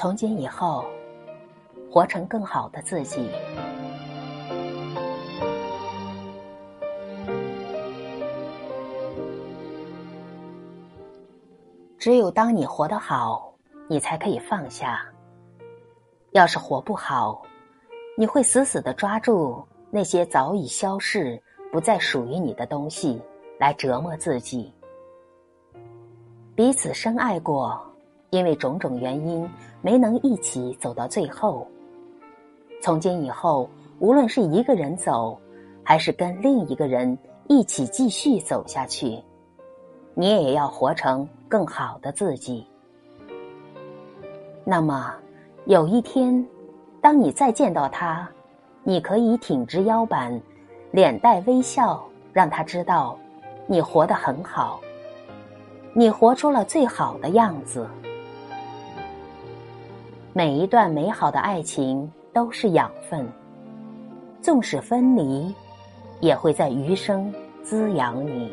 从今以后，活成更好的自己。只有当你活得好，你才可以放下。要是活不好，你会死死的抓住那些早已消逝、不再属于你的东西，来折磨自己。彼此深爱过，因为种种原因没能一起走到最后。从今以后，无论是一个人走，还是跟另一个人一起继续走下去，你也要活成更好的自己。那么，有一天，当你再见到他，你可以挺直腰板，脸带微笑，让他知道你活得很好。你活出了最好的样子。每一段美好的爱情都是养分，纵使分离，也会在余生滋养你。